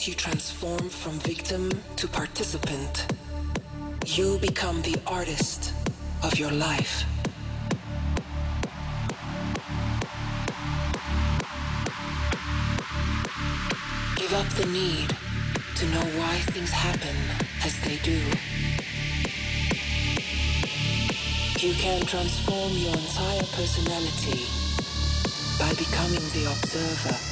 Moment you transform from victim to participant, you become the artist of your life. Give up the need to know why things happen as they do. You can transform your entire personality by becoming the observer.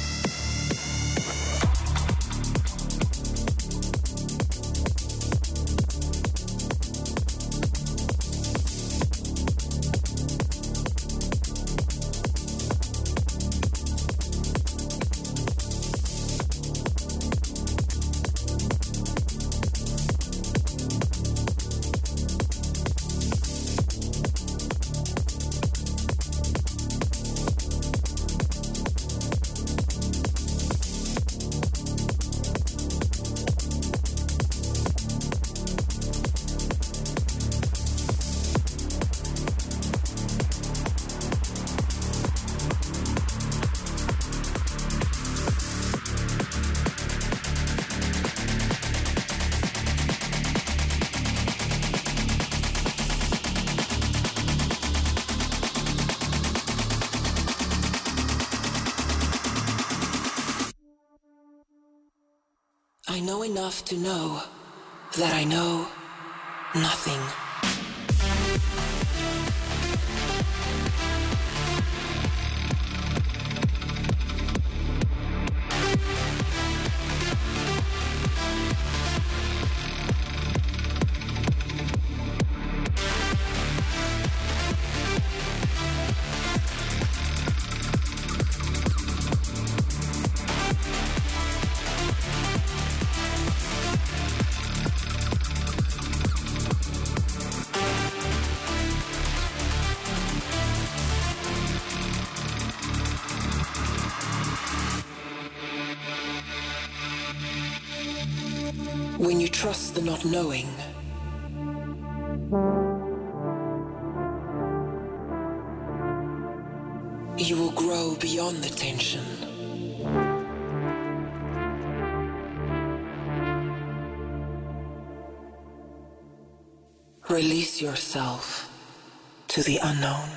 I know enough to know that I know nothing. Not knowing, you will grow beyond the tension. Release yourself to the unknown.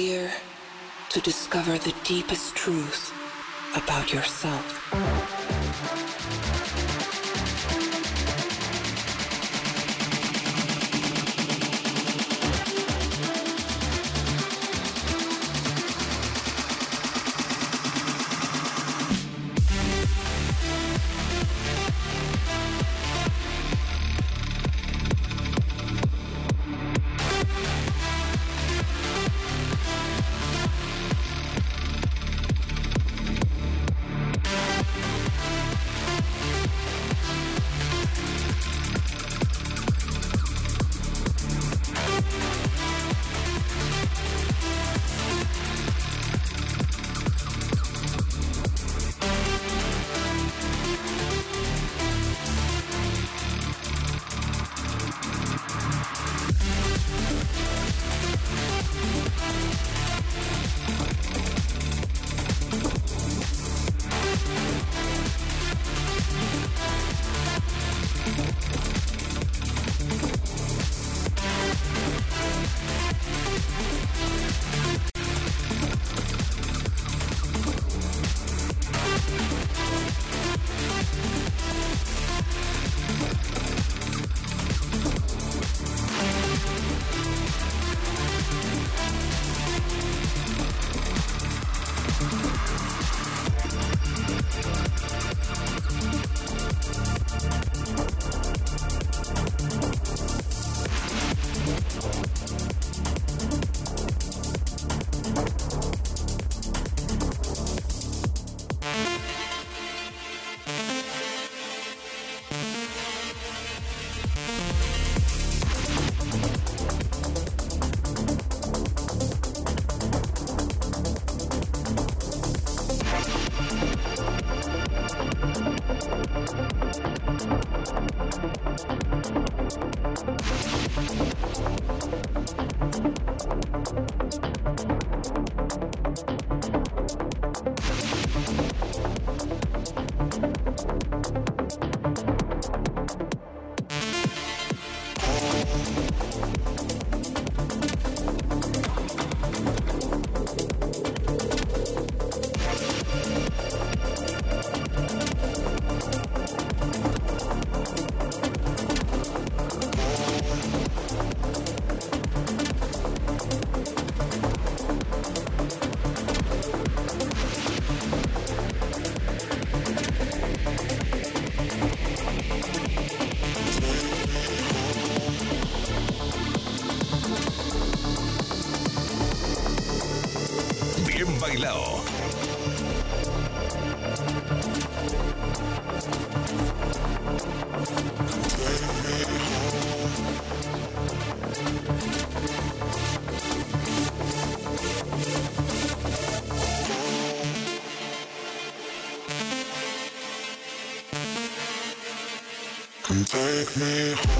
Here to discover the deepest truth about yourself. Take me home.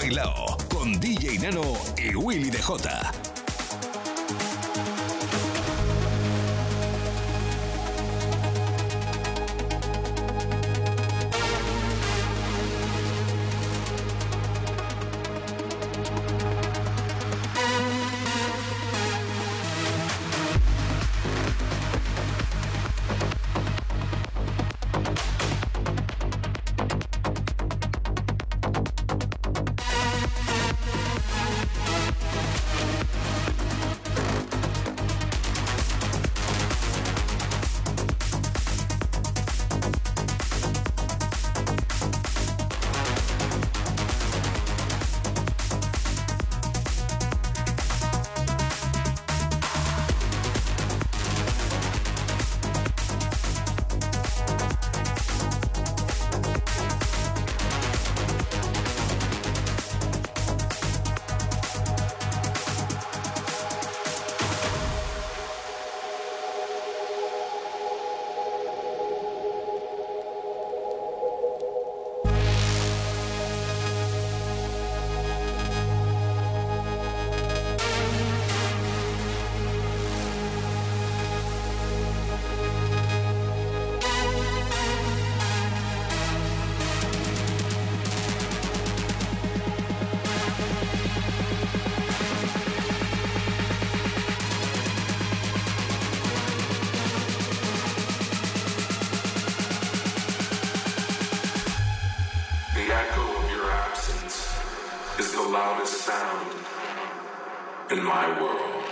Bailao con DJ Nano y Willy DJ. loudest sound in my world.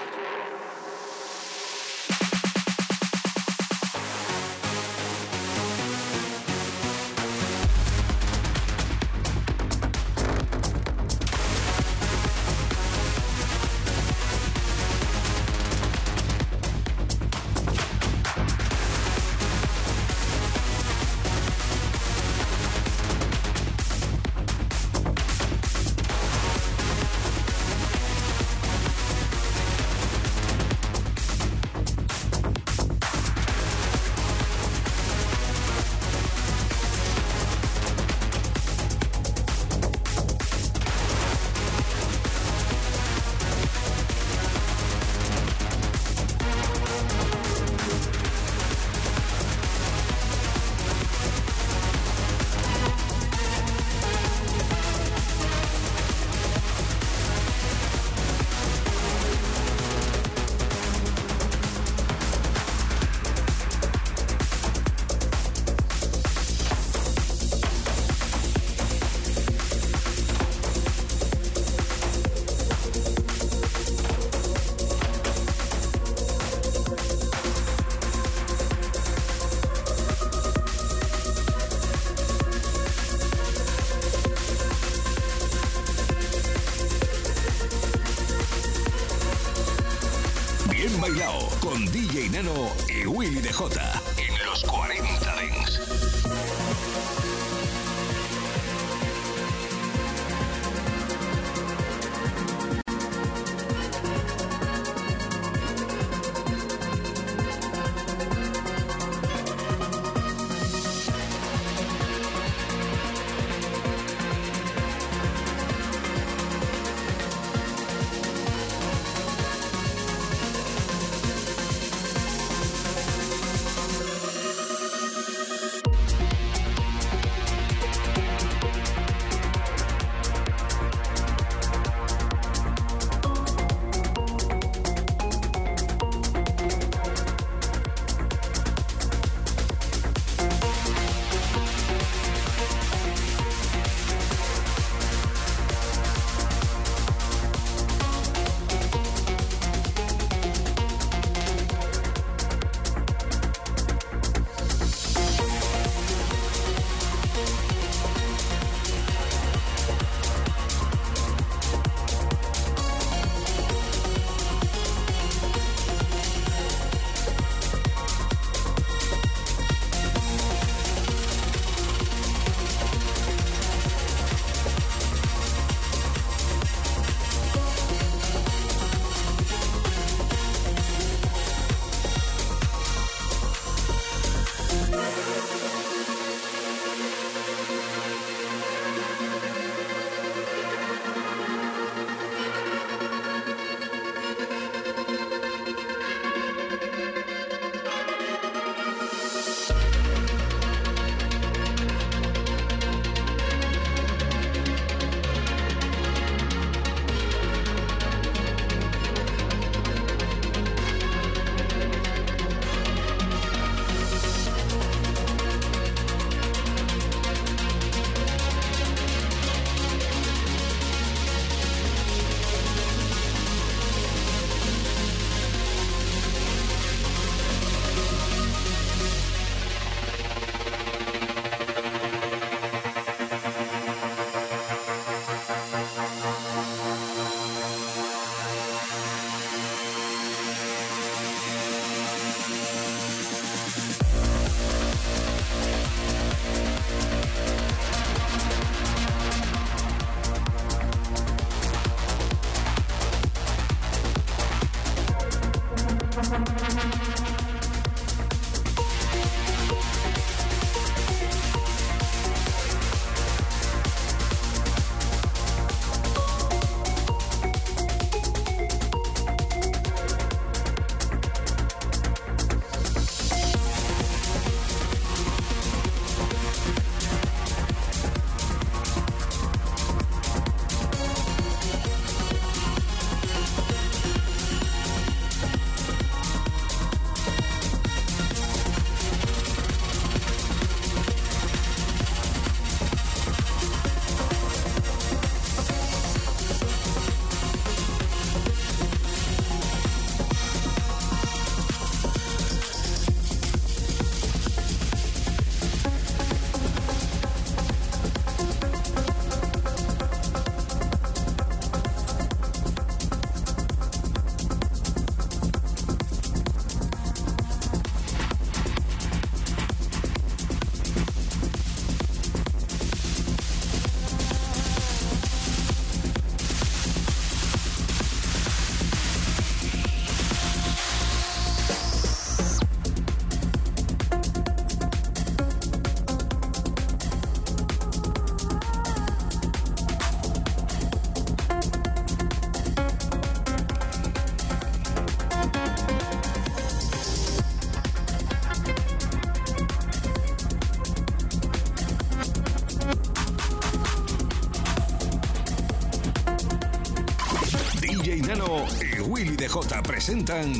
Presentan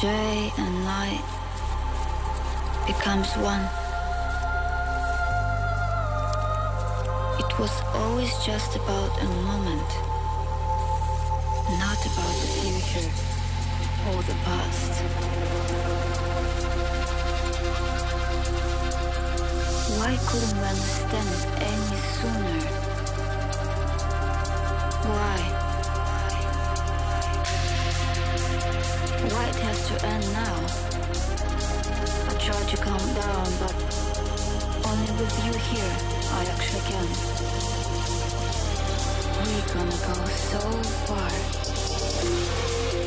day and night becomes one. It was always just about a moment, to end now. I try to calm down, but only with you here I actually can. We're gonna go so far.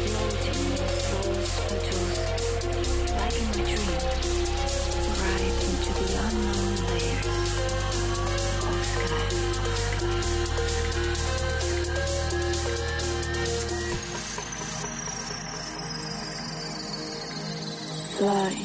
Floating in the slowest petals, like in my dream. Right into the unknown layers of sky. Fly. High.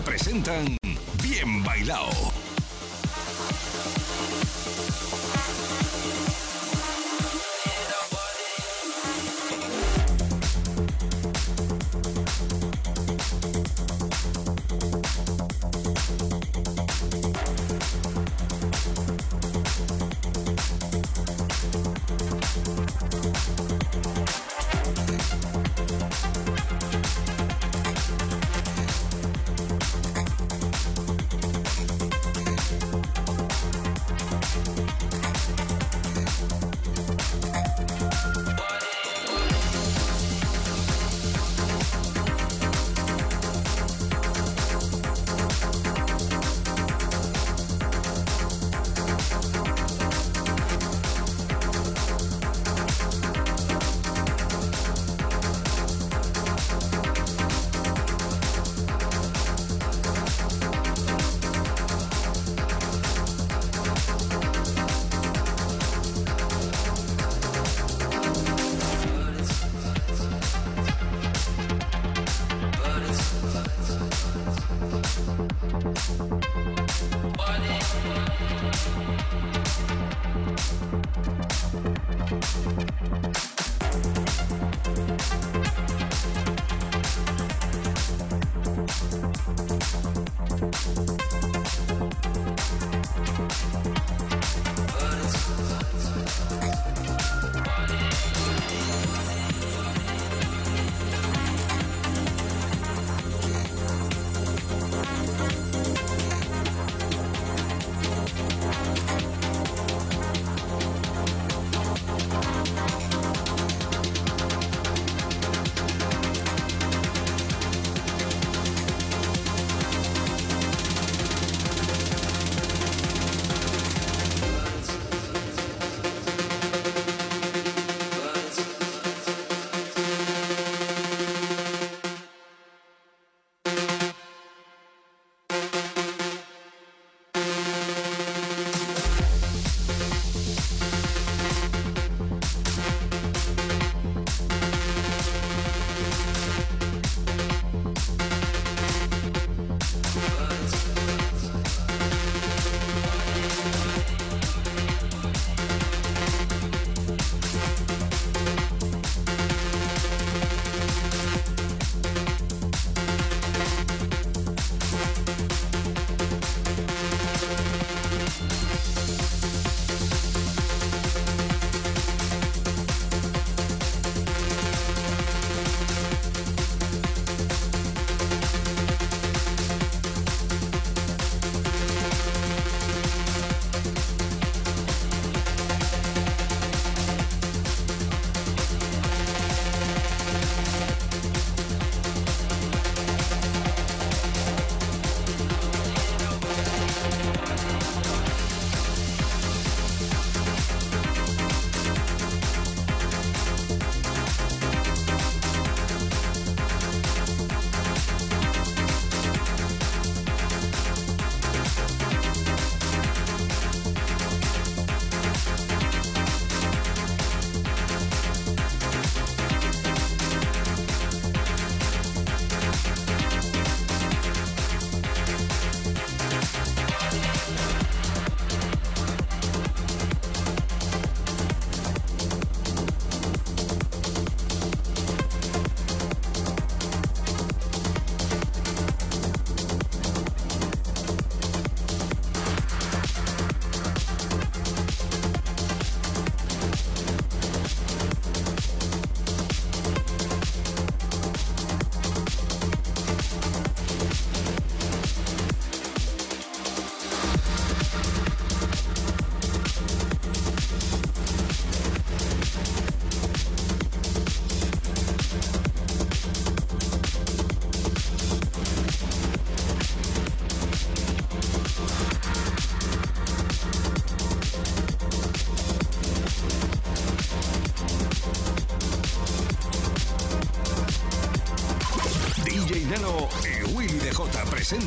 Presentan Bien Bailao.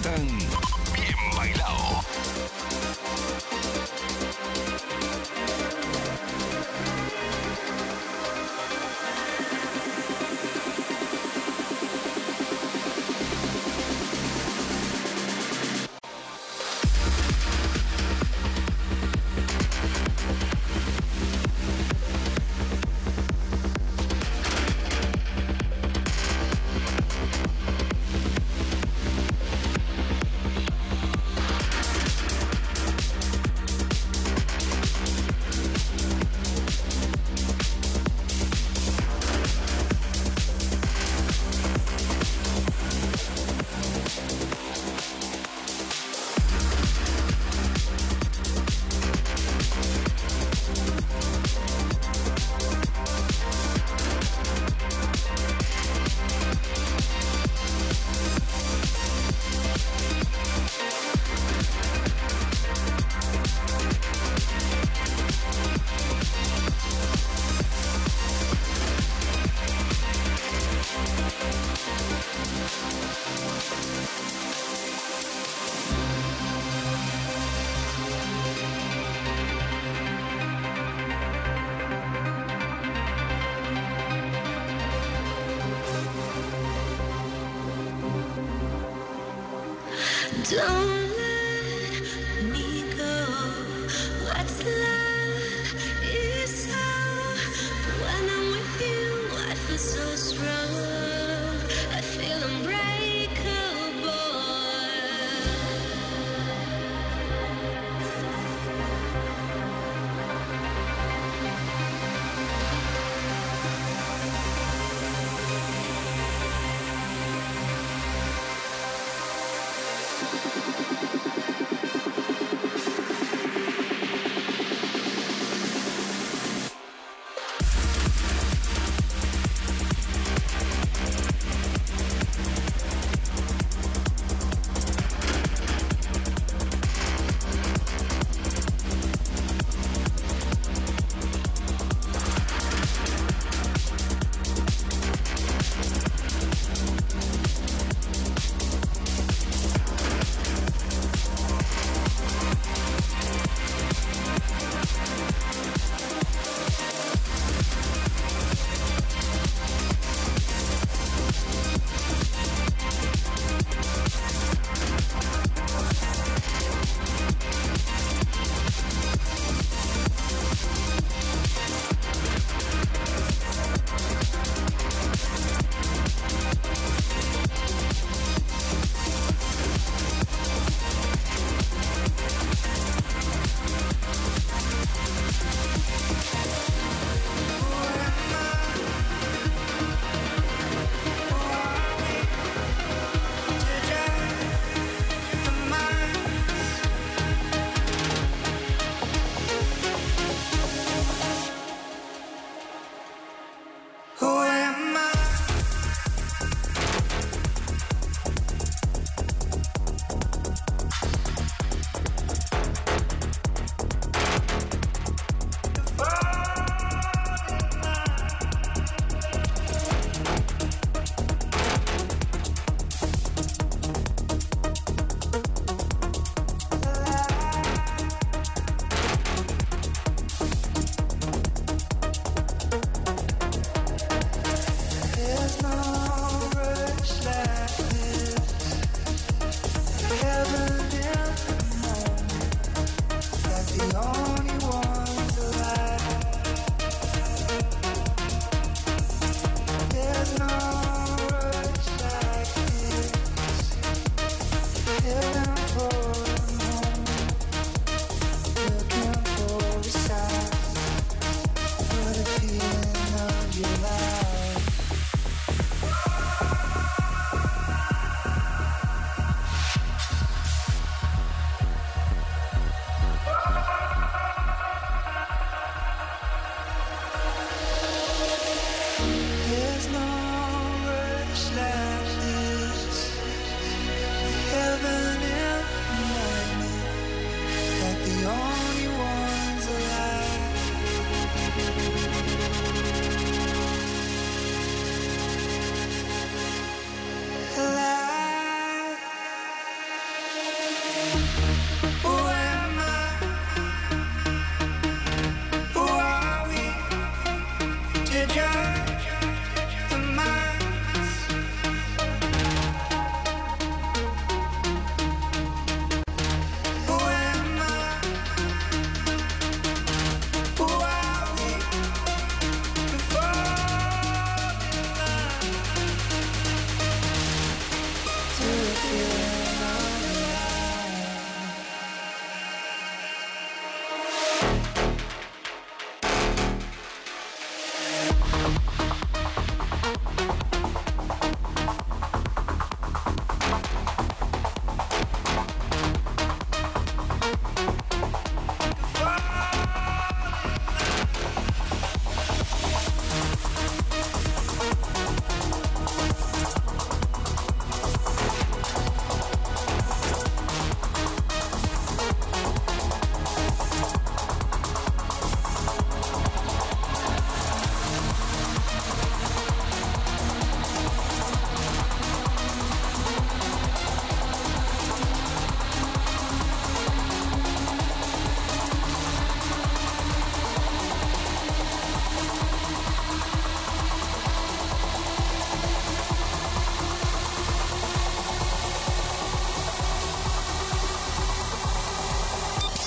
Satan.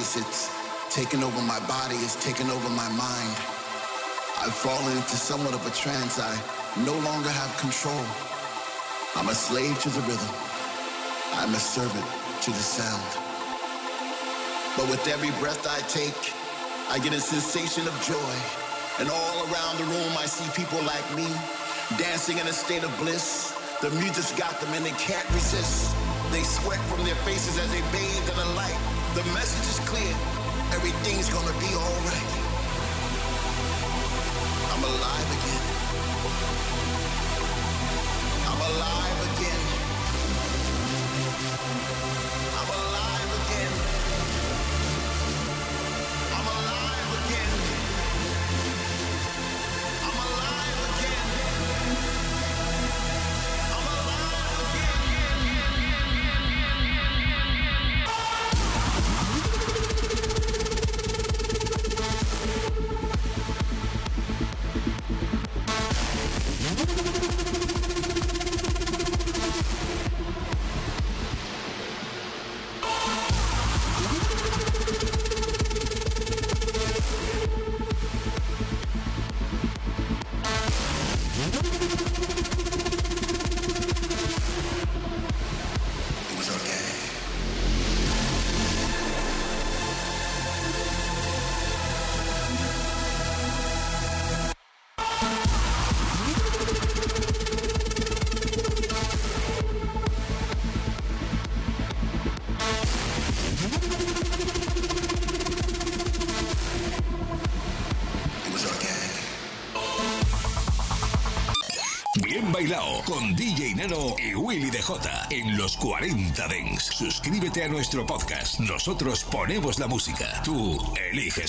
It's taking over my body. It's taking over my mind. I've fallen into somewhat of a trance. I no longer have control. I'm a slave to the rhythm. I'm a servant to the sound. But with every breath I take, I get a sensation of joy. And all around the room, I see people like me dancing in a state of bliss. The music's got them and they can't resist. They sweat from their faces as they bathe in the light. The message is clear. Everything's gonna be alright. I'm alive again. En los 40 Dents. Suscríbete a nuestro podcast. Nosotros ponemos la música. Tú eliges el